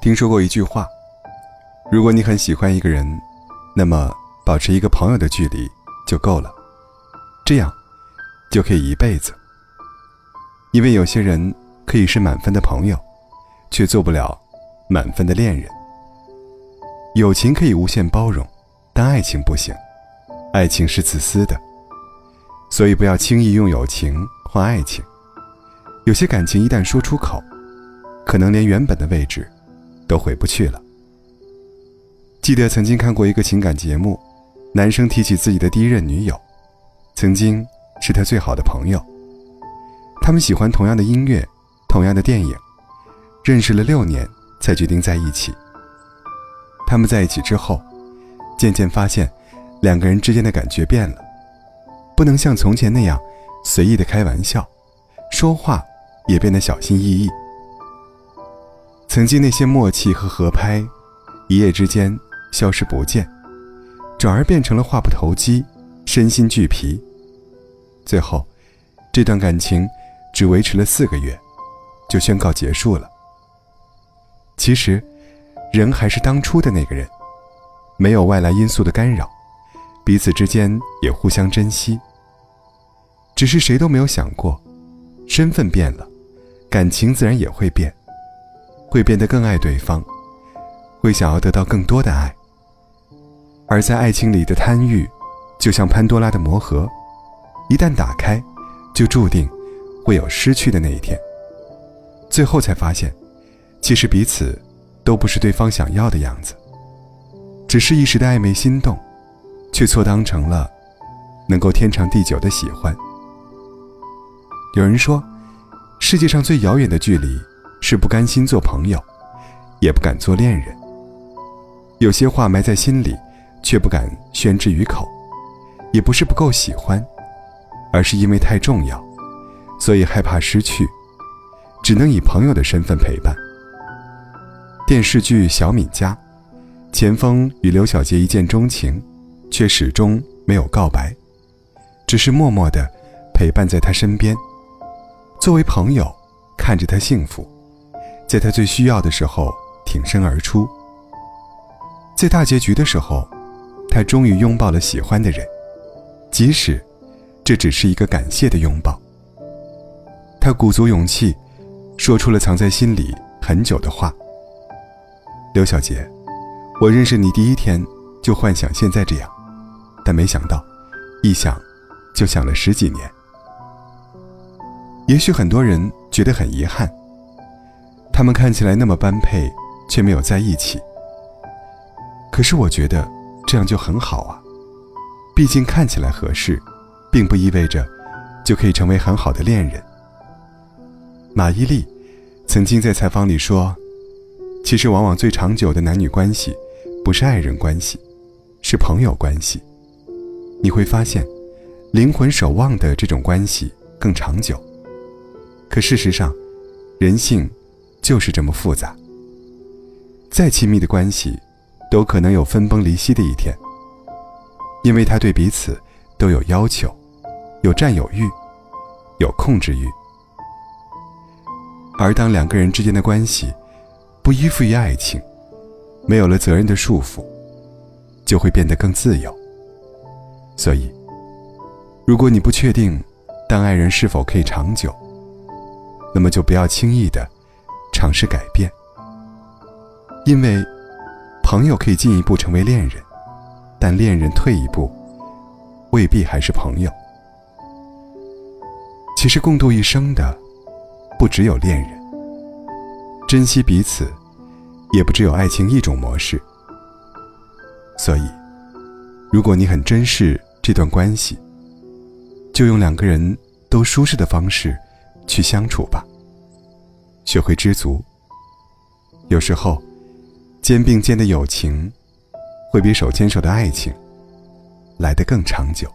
听说过一句话：如果你很喜欢一个人，那么保持一个朋友的距离就够了，这样就可以一辈子。因为有些人可以是满分的朋友，却做不了满分的恋人。友情可以无限包容，但爱情不行，爱情是自私的。所以不要轻易用友情换爱情。有些感情一旦说出口，可能连原本的位置都回不去了。记得曾经看过一个情感节目，男生提起自己的第一任女友，曾经是他最好的朋友。他们喜欢同样的音乐，同样的电影，认识了六年才决定在一起。他们在一起之后，渐渐发现两个人之间的感觉变了，不能像从前那样随意的开玩笑，说话也变得小心翼翼。曾经那些默契和合拍，一夜之间。消失不见，转而变成了话不投机，身心俱疲。最后，这段感情只维持了四个月，就宣告结束了。其实，人还是当初的那个人，没有外来因素的干扰，彼此之间也互相珍惜。只是谁都没有想过，身份变了，感情自然也会变，会变得更爱对方，会想要得到更多的爱。而在爱情里的贪欲，就像潘多拉的魔盒，一旦打开，就注定会有失去的那一天。最后才发现，其实彼此都不是对方想要的样子，只是一时的暧昧心动，却错当成了能够天长地久的喜欢。有人说，世界上最遥远的距离，是不甘心做朋友，也不敢做恋人。有些话埋在心里。却不敢宣之于口，也不是不够喜欢，而是因为太重要，所以害怕失去，只能以朋友的身份陪伴。电视剧《小敏家》，钱枫与刘小杰一见钟情，却始终没有告白，只是默默的陪伴在他身边，作为朋友，看着他幸福，在他最需要的时候挺身而出，在大结局的时候。他终于拥抱了喜欢的人，即使这只是一个感谢的拥抱。他鼓足勇气，说出了藏在心里很久的话：“刘小杰，我认识你第一天就幻想现在这样，但没想到，一想就想了十几年。也许很多人觉得很遗憾，他们看起来那么般配，却没有在一起。可是我觉得。”这样就很好啊，毕竟看起来合适，并不意味着就可以成为很好的恋人。马伊琍曾经在采访里说：“其实往往最长久的男女关系，不是爱人关系，是朋友关系。你会发现，灵魂守望的这种关系更长久。可事实上，人性就是这么复杂。再亲密的关系。”都可能有分崩离析的一天，因为他对彼此都有要求，有占有欲，有控制欲。而当两个人之间的关系不依附于爱情，没有了责任的束缚，就会变得更自由。所以，如果你不确定当爱人是否可以长久，那么就不要轻易的尝试改变，因为。朋友可以进一步成为恋人，但恋人退一步，未必还是朋友。其实共度一生的，不只有恋人。珍惜彼此，也不只有爱情一种模式。所以，如果你很珍视这段关系，就用两个人都舒适的方式去相处吧。学会知足。有时候。肩并肩的友情，会比手牵手的爱情来得更长久。